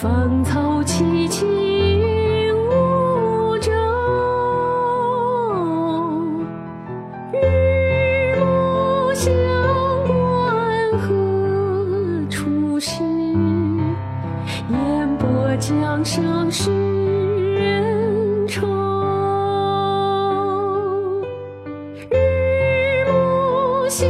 芳草萋萋鹦鹉洲日暮乡关何处是？烟波江上使人愁日暮乡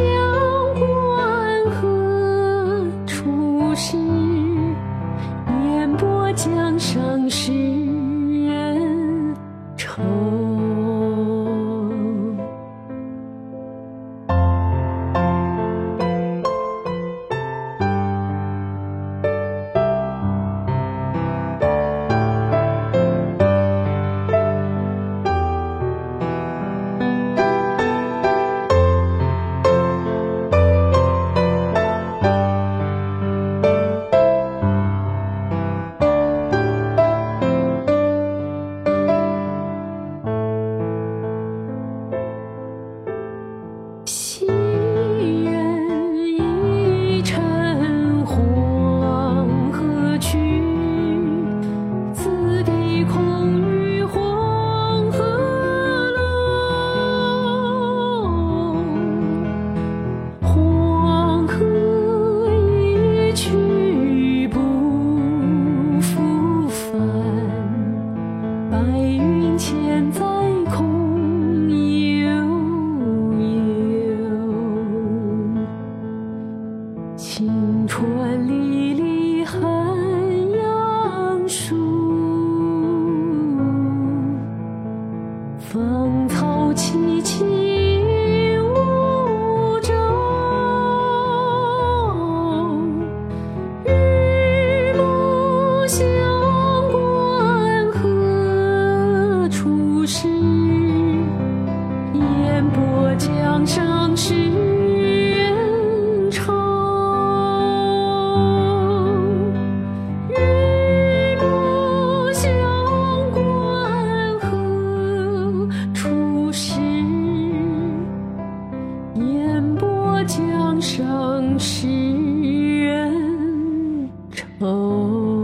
无凄凄无朝日暮乡关何处是烟波江上使江上使人愁。